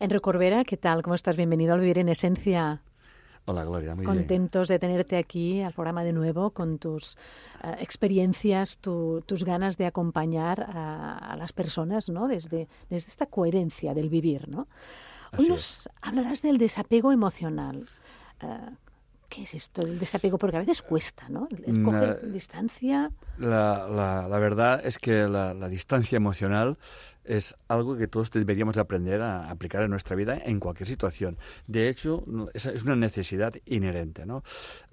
Enrique Corbera, ¿qué tal? ¿Cómo estás? Bienvenido al Vivir en Esencia. Hola Gloria, muy Contentos de tenerte aquí al programa de nuevo con tus uh, experiencias, tu, tus ganas de acompañar a, a, las personas, ¿no? Desde, desde esta coherencia del vivir, ¿no? Hoy Así nos es. hablarás del desapego emocional. Uh, ¿Qué es esto del desapego? Porque a veces cuesta, ¿no? El coger distancia. La, la- la verdad es que la, distancia emocional es algo que todos deberíamos aprender a aplicar en nuestra vida en cualquier situación. De hecho, es, es una necesidad inherente. ¿no?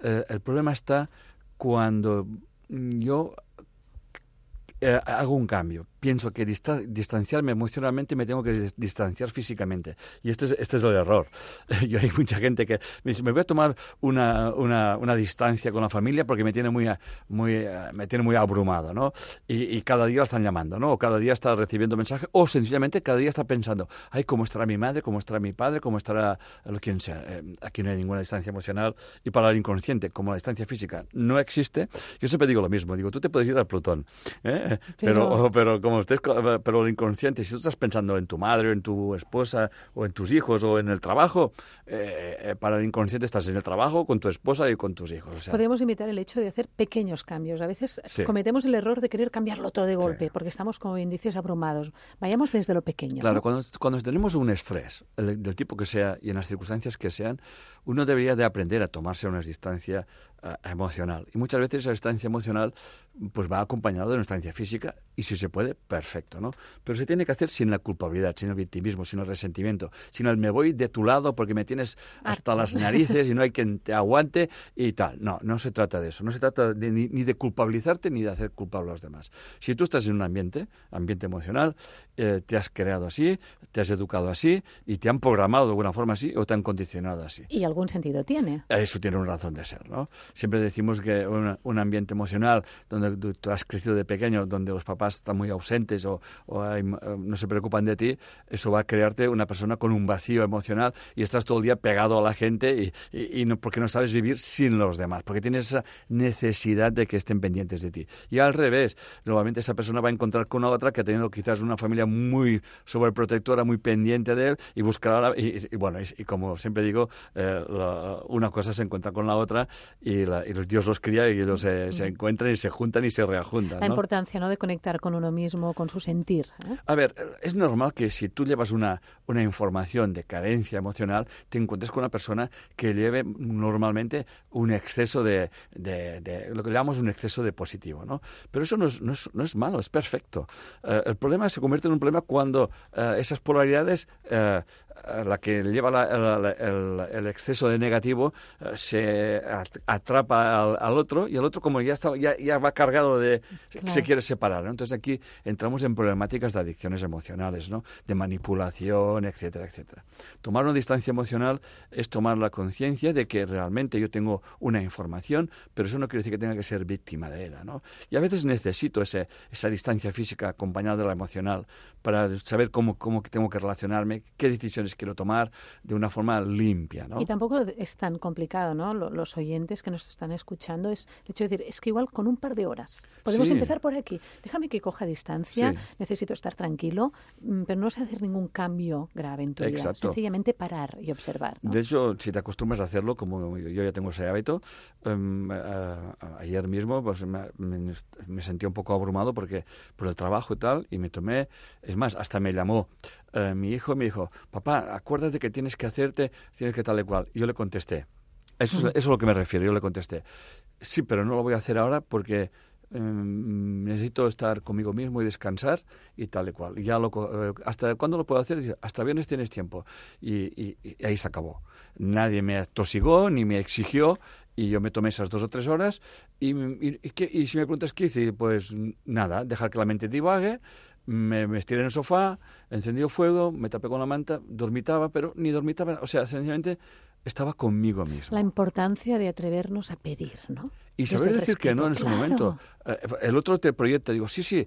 Eh, el problema está cuando yo eh, hago un cambio. Pienso que dista- distanciarme emocionalmente me tengo que dis- distanciar físicamente. Y este es, este es el error. Yo hay mucha gente que me dice, me voy a tomar una, una, una distancia con la familia porque me tiene muy, muy, me tiene muy abrumado, ¿no? Y, y cada día la están llamando, ¿no? O cada día está recibiendo mensajes, o sencillamente cada día está pensando, ay, ¿cómo estará mi madre? ¿Cómo estará mi padre? ¿Cómo estará lo quien sea? Eh, aquí no hay ninguna distancia emocional. Y para el inconsciente, como la distancia física no existe, yo siempre digo lo mismo. Digo, tú te puedes ir al Plutón, ¿eh? Pero- pero, pero como estés, pero el inconsciente, si tú estás pensando en tu madre, o en tu esposa, o en tus hijos, o en el trabajo, eh, eh, para el inconsciente estás en el trabajo con tu esposa y con tus hijos. O sea, Podríamos imitar el hecho de hacer pequeños cambios. A veces Sí. cometemos el error de querer cambiarlo todo de golpe Sí. porque estamos, como bien dices, abrumados. Vayamos desde lo pequeño. Claro, ¿no? cuando, cuando tenemos un estrés, el- del tipo que sea y en las circunstancias que sean, uno debería de aprender a tomarse una distancia eh, emocional. Y muchas veces esa distancia emocional pues va acompañada de una distancia física y si se puede, perfecto, ¿no? Pero se tiene que hacer sin la culpabilidad, sin el victimismo, sin el resentimiento, sin el me voy de tu lado porque me tienes hasta Harto. las narices y no hay quien te aguante y tal. No, no se trata de eso. No se trata de- ni, ni de culpabilizarte ni de hacer culpable a los demás. Si tú estás en un ambiente, ambiente emocional, eh, te has creado así, te has educado así y te han programado de alguna forma así o te han condicionado así. Y algún sentido tiene. Eso tiene una razón de ser, ¿no? Siempre decimos que una- un ambiente emocional donde tú, tú has crecido de pequeño, donde los papás están muy ausentes o, o hay- eh, no se preocupan de ti, eso va a crearte una persona con un vacío emocional y estás todo el día pegado a la gente y, y- y no, porque no sabes vivir sin los demás, porque tienes esa necesidad de que estén pendientes de ti. Y al revés, normalmente esa persona va a encontrar con una otra que ha tenido quizás una familia muy sobreprotectora, muy pendiente de él y buscará, la- y, y- bueno, y como siempre digo, eh, la- una cosa se encuentra con la otra y, la- y los, Dios los cría y ellos se, se encuentran y se juntan y se reajuntan. La ¿no? importancia ¿no? de conectar con uno mismo, con su sentir. ¿eh? A ver, es normal que si tú llevas una, una información de carencia emocional, te encuentres con una persona que lleve normalmente un exceso de, de- de- lo que llamamos un exceso de positivo, ¿no? Pero eso no es, no es, no es malo, es perfecto. Eh, el problema se convierte en un problema cuando eh, esas polaridades, la que lleva la- la- la- el, el exceso de negativo, eh, se at- atrapa al, al otro y el otro como ya, está, ya, ya va cargado de... Claro. se quiere separar, ¿no? Entonces aquí entramos en problemáticas de adicciones emocionales, ¿no? De manipulación, etcétera, etcétera. Tomar una distancia emocional es tomar la conciencia de que realmente yo tengo una información, pero eso no quiere decir que tenga que ser víctima de ella, ¿no? Y a veces necesito ese, esa distancia física acompañada de la emocional para saber cómo, cómo tengo que relacionarme, qué decisiones quiero tomar de una forma limpia, ¿no? Y tampoco es tan complicado, ¿no? Lo- Los oyentes que nos están escuchando es el hecho de decir, es que igual con un par de horas podemos Sí. empezar por aquí. Déjame que coja distancia, Sí. necesito estar tranquilo, mm, pero no sé hacer ningún cambio grave en tu vida. Exacto. Sencillamente parar y observar. ¿no? De hecho, si te acostumbras a hacerlo, como yo ya tengo ese hábito, em, eh, ayer mismo pues, me, me- me sentí un poco abrumado porque por el trabajo y tal, y me tomé, es más, hasta me llamó eh, mi hijo me dijo, papá, acuérdate que tienes que hacerte, tienes que tal y cual. Y yo le contesté, eso, es, eso es a lo que me refiero, yo le contesté, sí, pero no lo voy a hacer ahora porque em, necesito estar conmigo mismo y descansar y tal y cual. Y ya lo, eh, ¿Hasta cuándo lo puedo hacer? Dice, Hasta viernes tienes tiempo. Y, y- y ahí se acabó. Nadie me atosigó ni me exigió y yo me tomé esas dos o tres horas y, y, y qué- y si me preguntas qué hice, pues nada, dejar que la mente divague, me, me estiré en el sofá, encendí el fuego, me tapé con la manta, dormitaba, pero ni dormitaba, o sea, sencillamente estaba conmigo mismo. La importancia de atrevernos a pedir, ¿no? Y saber decir que no en su momento. Eh, el otro te proyecta, digo, sí, sí,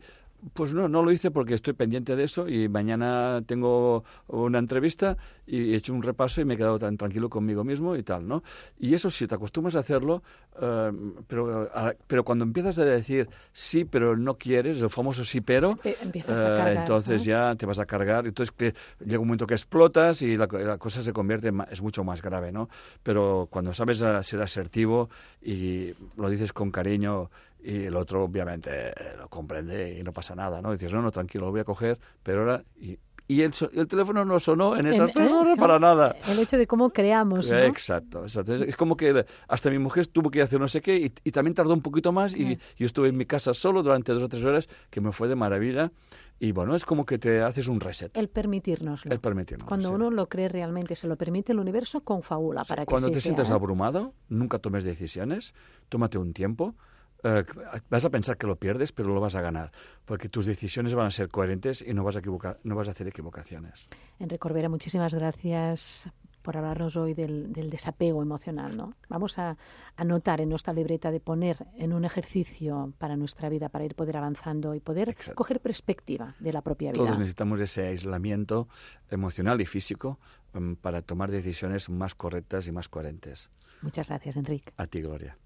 Pues no, no lo hice porque estoy pendiente de eso y mañana tengo una entrevista y he hecho un repaso y me he quedado tan tranquilo conmigo mismo y tal, ¿no? Y eso sí, te acostumbras a hacerlo, eh, pero, pero cuando empiezas a decir sí, pero no quieres, el famoso sí, pero, empiezas a eh, cargar, entonces ya te vas a cargar. Entonces que llega un momento que explotas y la, cosa se convierte, en, es mucho más grave, ¿no? Pero cuando sabes ser asertivo y lo dices con cariño y el otro obviamente lo comprende y no pasa nada, ¿no? dices, no, no, tranquilo, lo voy a coger, pero ahora... Y, y el, el, teléfono no sonó en esas tres horas para nada. El hecho de cómo creamos, ¿no? Exacto, exacto. Es como que hasta mi mujer tuvo que hacer no sé qué y, y también tardó un poquito más y yo estuve en mi casa solo durante dos o tres horas que me fue de maravilla. Y bueno, es como que te haces un reset. El permitirnoslo. El permitirnos. Cuando uno lo cree realmente, se lo permite el universo, confabula para que Cuando te sientes ¿eh? abrumado, nunca tomes decisiones, tómate un tiempo eh, vas a pensar que lo pierdes, pero lo vas a ganar, porque tus decisiones van a ser coherentes y no vas a, equivocar, no vas a hacer equivocaciones. Enrique Corbera, muchísimas gracias por hablarnos hoy del, desapego emocional. ¿no? Vamos a anotar en nuestra libreta de poner en un ejercicio para nuestra vida, para ir poder avanzando y poder coger perspectiva de la propia vida. Todos necesitamos ese aislamiento emocional y físico um, para tomar decisiones más correctas y más coherentes. Muchas gracias, Enrique. A ti, Gloria.